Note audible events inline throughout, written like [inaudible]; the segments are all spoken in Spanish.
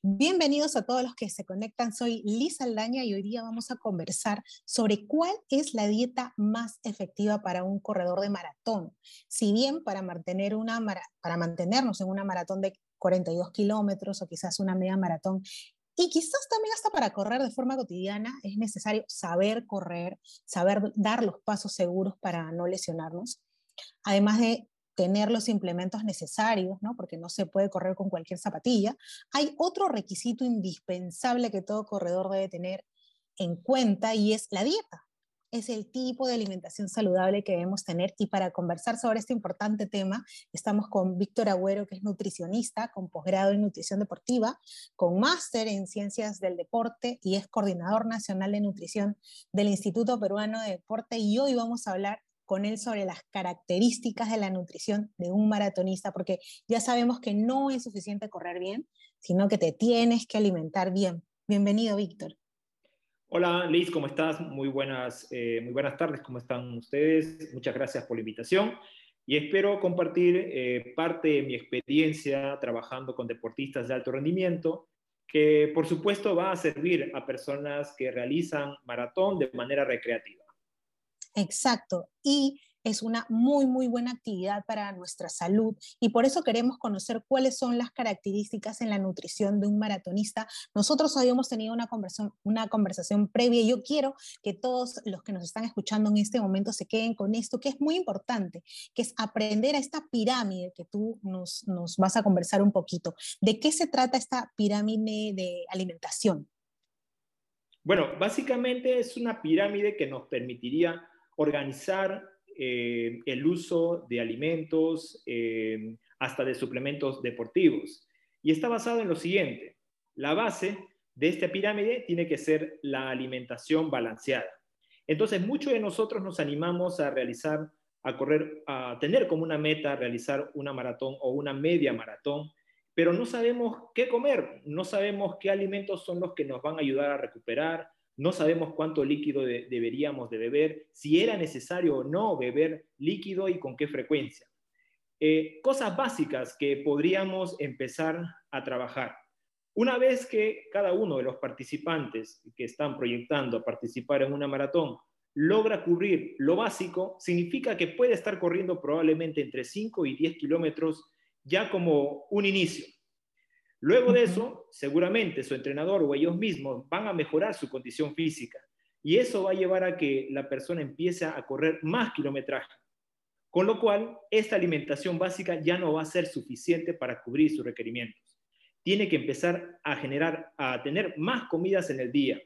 Bienvenidos a todos los que se conectan. Soy Liz Aldaña y hoy día vamos a conversar sobre cuál es la dieta más efectiva para un corredor de maratón. Si bien para, mantener una, para mantenernos en una maratón de 42 kilómetros o quizás una media maratón y quizás también hasta para correr de forma cotidiana es necesario saber correr, saber dar los pasos seguros para no lesionarnos, además de tener los implementos necesarios, ¿no? porque no se puede correr con cualquier zapatilla, hay otro requisito indispensable que todo corredor debe tener en cuenta y es la dieta. Es el tipo de alimentación saludable que debemos tener y para conversar sobre este importante tema estamos con Víctor Agüero, que es nutricionista con posgrado en nutrición deportiva, con máster en ciencias del deporte y es coordinador nacional de nutrición del Instituto Peruano de Deporte y hoy vamos a hablar con él sobre las características de la nutrición de un maratonista, porque ya sabemos que no es suficiente correr bien, sino que te tienes que alimentar bien. Bienvenido, Víctor. Hola, Liz, ¿cómo estás? Muy buenas, eh, muy buenas tardes, ¿cómo están ustedes? Muchas gracias por la invitación y espero compartir eh, parte de mi experiencia trabajando con deportistas de alto rendimiento, que por supuesto va a servir a personas que realizan maratón de manera recreativa. Exacto. Y es una muy, muy buena actividad para nuestra salud y por eso queremos conocer cuáles son las características en la nutrición de un maratonista. Nosotros habíamos tenido una conversación, una conversación previa y yo quiero que todos los que nos están escuchando en este momento se queden con esto, que es muy importante, que es aprender a esta pirámide que tú nos, nos vas a conversar un poquito. ¿De qué se trata esta pirámide de alimentación? Bueno, básicamente es una pirámide que nos permitiría organizar eh, el uso de alimentos, eh, hasta de suplementos deportivos. Y está basado en lo siguiente. La base de esta pirámide tiene que ser la alimentación balanceada. Entonces, muchos de nosotros nos animamos a realizar, a correr, a tener como una meta realizar una maratón o una media maratón, pero no sabemos qué comer, no sabemos qué alimentos son los que nos van a ayudar a recuperar, no sabemos cuánto líquido deberíamos de beber, si era necesario o no beber líquido y con qué frecuencia. Eh, cosas básicas que podríamos empezar a trabajar. Una vez que cada uno de los participantes que están proyectando participar en una maratón logra cubrir lo básico, significa que puede estar corriendo probablemente entre 5 y 10 kilómetros ya como un inicio. Luego de eso, seguramente su entrenador o ellos mismos van a mejorar su condición física y eso va a llevar a que la persona empiece a correr más kilometraje. Con lo cual, esta alimentación básica ya no va a ser suficiente para cubrir sus requerimientos. Tiene que empezar a generar, a tener más comidas en el día,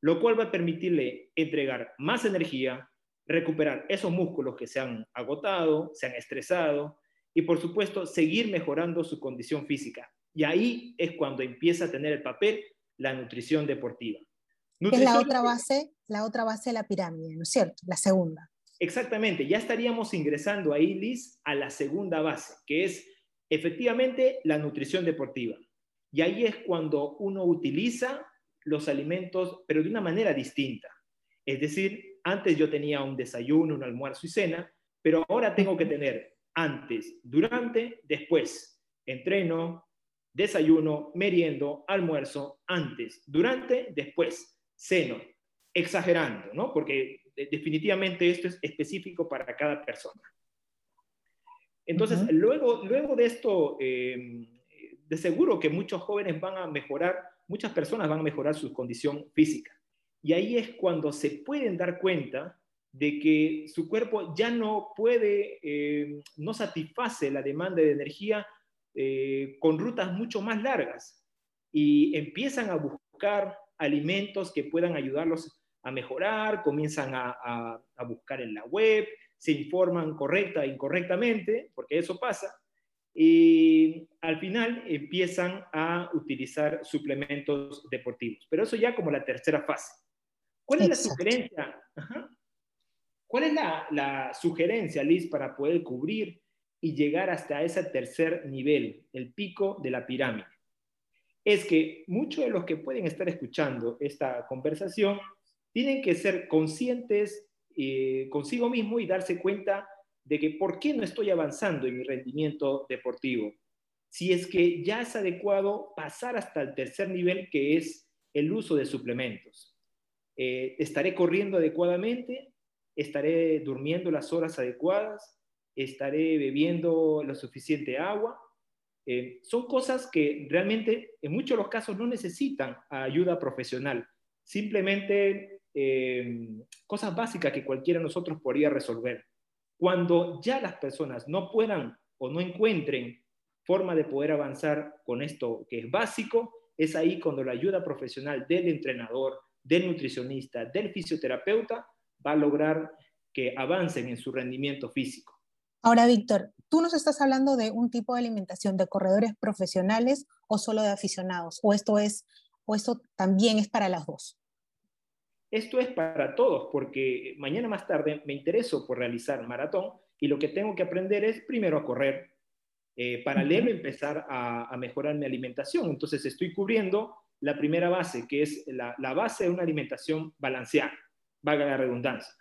lo cual va a permitirle entregar más energía, recuperar esos músculos que se han agotado, se han estresado y por supuesto seguir mejorando su condición física. Y ahí es cuando empieza a tener el papel la nutrición deportiva. es la otra base, la otra base de la pirámide, ¿no es cierto? La segunda. Exactamente, ya estaríamos ingresando ahí, Liz, a la segunda base, que es efectivamente la nutrición deportiva. Y ahí es cuando uno utiliza los alimentos, pero de una manera distinta. Es decir, antes yo tenía un desayuno, un almuerzo y cena, pero ahora tengo que tener antes, durante, después. Entreno, desayuno, meriendo, almuerzo, antes, durante, después, seno, exagerando, ¿no? Porque definitivamente esto es específico para cada persona. Entonces, luego, luego de esto, em, de seguro que muchos jóvenes van a mejorar, muchas personas van a mejorar su condición física. Y ahí es cuando se pueden dar cuenta de que su cuerpo ya no puede, em, no satisface la demanda de energía eh, con rutas mucho más largas y empiezan a buscar alimentos que puedan ayudarlos a mejorar, comienzan a, buscar en la web, se informan correcta e incorrectamente, porque eso pasa, y al final empiezan a utilizar suplementos deportivos. Pero eso ya como la tercera fase. ¿Cuál es la sugerencia? ¿Cuál es la, la, sugerencia, Liz, para poder cubrir y llegar hasta ese tercer nivel, el pico de la pirámide. Es que muchos de los que pueden estar escuchando esta conversación tienen que ser conscientes eh, consigo mismo y darse cuenta de que por qué no estoy avanzando en mi rendimiento deportivo. si es que ya es adecuado pasar hasta el tercer nivel, que es el uso de suplementos. Eh, ¿Estaré corriendo adecuadamente? ¿Estaré durmiendo las horas adecuadas? ¿Estaré bebiendo lo suficiente agua? Eh, son cosas que realmente en muchos de los casos no necesitan ayuda profesional. Simplemente eh, cosas básicas que cualquiera de nosotros podría resolver. Cuando ya las personas no puedan o no encuentren forma de poder avanzar con esto que es básico, es ahí cuando la ayuda profesional del entrenador, del nutricionista, del fisioterapeuta va a lograr que avancen en su rendimiento físico. Ahora, Víctor, tú nos estás hablando de un tipo de alimentación de corredores profesionales o solo de aficionados, o esto es, o esto también es para las dos. Esto es para todos, porque mañana más tarde me intereso por realizar maratón y lo que tengo que aprender es primero a correr, eh, paralelo empezar a, mejorar mi alimentación. Entonces estoy cubriendo la primera base, que es la, base de una alimentación balanceada, valga la redundancia.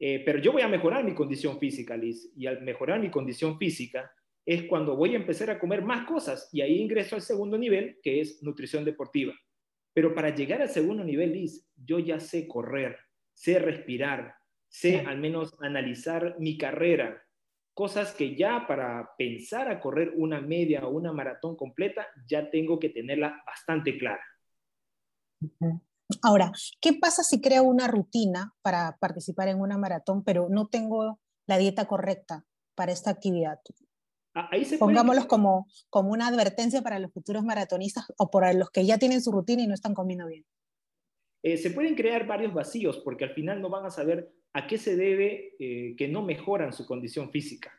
Eh, pero yo voy a mejorar mi condición física, Liz, y al mejorar mi condición física es cuando voy a empezar a comer más cosas y ahí ingreso al segundo nivel, que es nutrición deportiva. Pero para llegar al segundo nivel, Liz, yo ya sé correr, sé respirar, sé al menos analizar mi carrera, cosas que ya para pensar a correr una media o una maratón completa, ya tengo que tenerla bastante clara. Ahora, ¿qué pasa si creo una rutina para participar en una maratón, pero no tengo la dieta correcta para esta actividad? Ah, ahí se Pongámoslos como, como una advertencia para los futuros maratonistas o para los que ya tienen su rutina y no están comiendo bien. Eh, se pueden crear varios vacíos porque al final no van a saber a qué se debe eh, que no mejoran su condición física.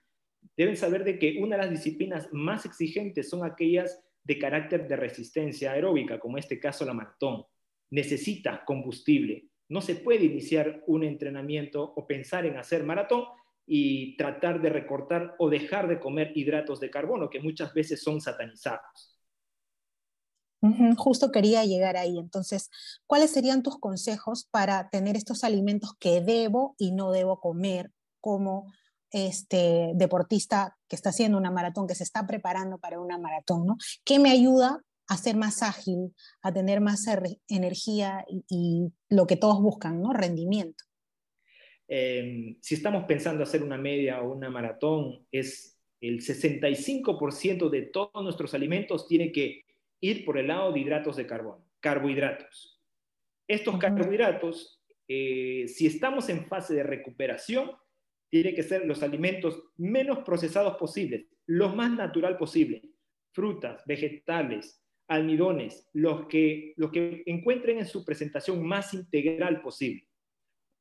Deben saber de que una de las disciplinas más exigentes son aquellas de carácter de resistencia aeróbica, como en este caso la maratón. Necesita combustible. No se puede iniciar un entrenamiento o pensar en hacer maratón y tratar de recortar o dejar de comer hidratos de carbono, que muchas veces son satanizados. Justo quería llegar ahí. Entonces, ¿cuáles serían tus consejos para tener estos alimentos que debo y no debo comer, como este deportista que está haciendo una maratón, que se está preparando para una maratón, ¿no? ¿Qué me ayuda a ser más ágil, a tener más energía y, lo que todos buscan, ¿no? Rendimiento. Em, si estamos pensando hacer una media o una maratón, es el 65% de todos nuestros alimentos tiene que ir por el lado de hidratos de carbono, carbohidratos. Estos carbohidratos, eh, si estamos en fase de recuperación, tiene que ser los alimentos menos procesados posibles, lo más natural posible. Frutas, vegetales, almidones, los que, los que encuentren en su presentación más integral posible.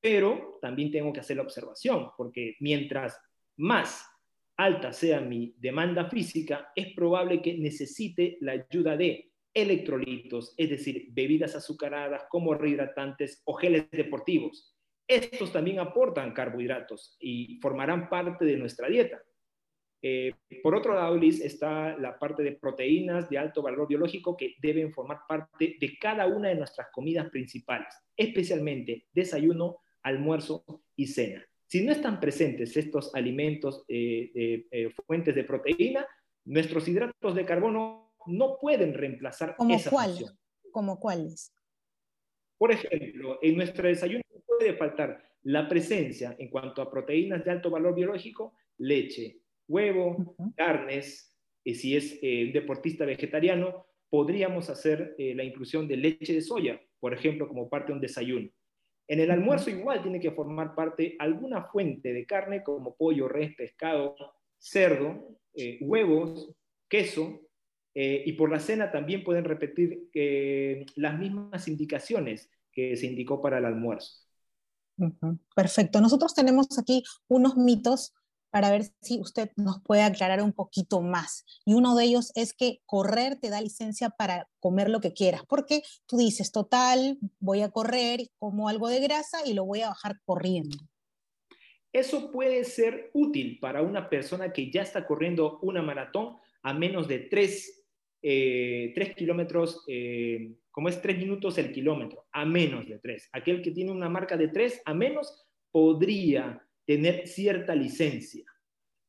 Pero también tengo que hacer la observación, porque mientras más alta sea mi demanda física, es probable que necesite la ayuda de electrolitos, es decir, bebidas azucaradas como rehidratantes o geles deportivos. Estos también aportan carbohidratos y formarán parte de nuestra dieta. Eh, por otro lado, Liz, está la parte de proteínas de alto valor biológico que deben formar parte de cada una de nuestras comidas principales, especialmente desayuno, almuerzo y cena. Si no están presentes estos alimentos, eh, eh, fuentes de proteína, nuestros hidratos de carbono no pueden reemplazar ¿Como esa cuál? ¿Como cuáles? Por ejemplo, en nuestro desayuno puede faltar la presencia en cuanto a proteínas de alto valor biológico, leche, huevo, carnes, y si es eh, un deportista vegetariano, podríamos hacer eh, la inclusión de leche de soya, por ejemplo, como parte de un desayuno. En el almuerzo igual tiene que formar parte alguna fuente de carne como pollo, res, pescado, cerdo, eh, huevos, queso, y por la cena también pueden repetir las mismas indicaciones que se indicó para el almuerzo. Perfecto. Nosotros tenemos aquí unos mitos para ver si usted nos puede aclarar un poquito más. Y uno de ellos es que correr te da licencia para comer lo que quieras, porque tú dices, total, voy a correr, como algo de grasa y lo voy a bajar corriendo. Eso puede ser útil para una persona que ya está corriendo una maratón a menos de 3, eh, kilómetros eh, como es tres minutos el kilómetro, a menos de tres. Aquel que tiene una marca de tres a menos podría tener cierta licencia.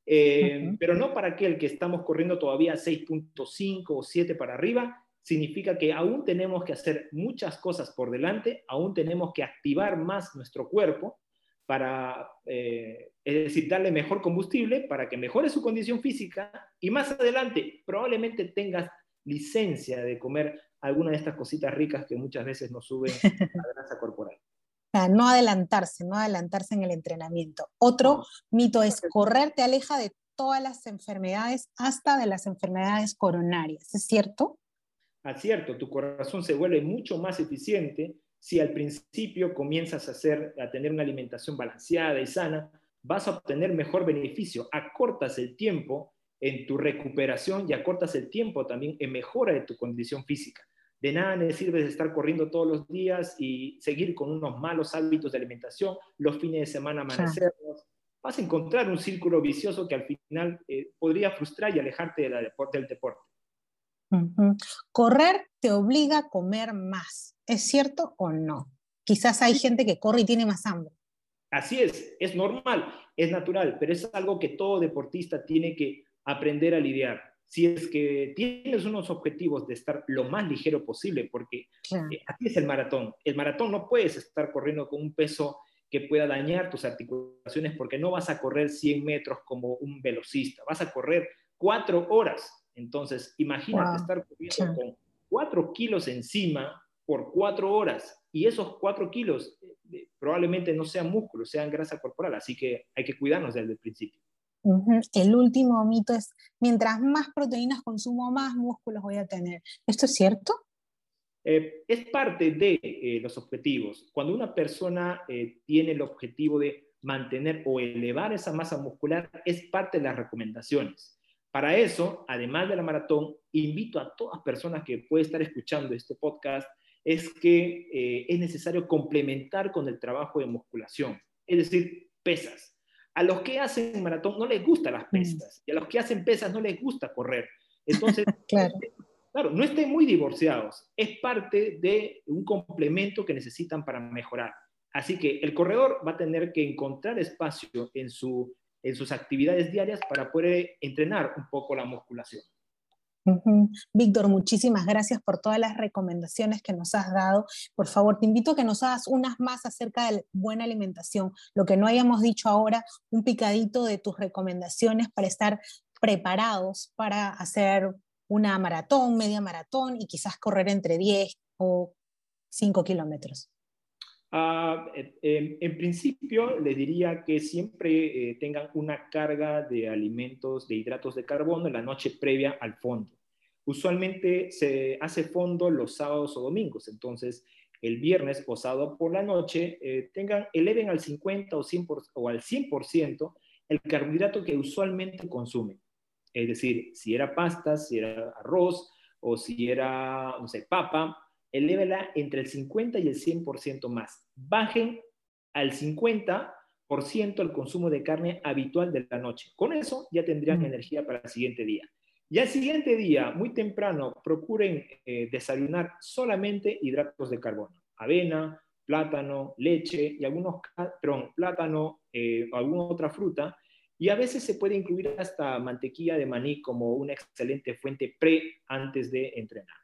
Eh, pero no para aquel que estamos corriendo todavía 6.5 o 7 para arriba, significa que aún tenemos que hacer muchas cosas por delante, aún tenemos que activar más nuestro cuerpo para, eh, es decir, darle mejor combustible para que mejore su condición física y más adelante probablemente tengas licencia de comer alguna de estas cositas ricas que muchas veces nos suben la grasa corporal. No adelantarse, no adelantarse en el entrenamiento. Otro mito es correr te aleja de todas las enfermedades, hasta de las enfermedades coronarias. ¿Es cierto? Es cierto, tu corazón se vuelve mucho más eficiente si al principio comienzas a, hacer, a tener una alimentación balanceada y sana, vas a obtener mejor beneficio, acortas el tiempo en tu recuperación y acortas el tiempo también en mejora de tu condición física. De nada me sirve estar corriendo todos los días y seguir con unos malos hábitos de alimentación, los fines de semana amanecernos. Vas a encontrar un círculo vicioso que al final eh, podría frustrar y alejarte de la del deporte. Correr te obliga a comer más. ¿Es cierto o no? Quizás hay gente que corre y tiene más hambre. Así es, es normal, es natural, pero es algo que todo deportista tiene que aprender a lidiar. Si es que tienes unos objetivos de estar lo más ligero posible, porque eh, aquí es el maratón. El maratón no puedes estar corriendo con un peso que pueda dañar tus articulaciones porque no vas a correr 100 metros como un velocista, vas a correr cuatro horas. Entonces, imagínate estar corriendo con cuatro kilos encima por cuatro horas y esos cuatro kilos eh, eh, probablemente no sean músculos, sean grasa corporal, así que hay que cuidarnos desde el principio. El último mito es, mientras más proteínas consumo, más músculos voy a tener. ¿Esto es cierto? Eh, es parte de los objetivos. Cuando una persona tiene el objetivo de mantener o elevar esa masa muscular, es parte de las recomendaciones. Para eso, además de la maratón, invito a todas personas que pueden estar escuchando este podcast es que eh, es necesario complementar con el trabajo de musculación, es decir, pesas. A los que hacen maratón no les gustan las mm. pesas y a los que hacen pesas no les gusta correr. Entonces, [laughs] claro. claro, no estén muy divorciados, es parte de un complemento que necesitan para mejorar. Así que el corredor va a tener que encontrar espacio en, su, en sus actividades diarias para poder entrenar un poco la musculación. Víctor, muchísimas gracias por todas las recomendaciones que nos has dado. Por favor, te invito a que nos hagas unas más acerca de buena alimentación. Lo que no hayamos dicho ahora, un picadito de tus recomendaciones para estar preparados para hacer una maratón, media maratón y quizás correr entre 10 o 5 kilómetros. Ah, en, principio, les diría que siempre eh, tengan una carga de alimentos, de hidratos de carbono en la noche previa al fondo. Usualmente se hace fondo los sábados o domingos, entonces el viernes o sábado por la noche eh, tengan, eleven al 50 o, 100 o al 100% el carbohidrato que usualmente consumen. Es decir, si era pasta, si era arroz o si era, no sé, papa, elévela entre el 50 y el 100% más. Bajen al 50% el consumo de carne habitual de la noche. Con eso ya tendrían energía para el siguiente día. Y al siguiente día, muy temprano, procuren eh, desayunar solamente hidratos de carbono, avena, plátano, leche y algunos, perdón, plátano eh, o alguna otra fruta. Y a veces se puede incluir hasta mantequilla de maní como una excelente fuente pre antes de entrenar.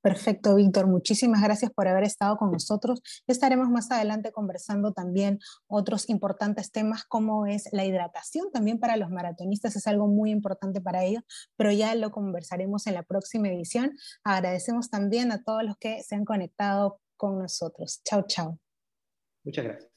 Perfecto, Víctor. Muchísimas gracias por haber estado con nosotros. Estaremos más adelante conversando también otros importantes temas como es la hidratación. También para los maratonistas es algo muy importante para ellos, pero ya lo conversaremos en la próxima edición. Agradecemos también a todos los que se han conectado con nosotros. Chao, chao. Muchas gracias.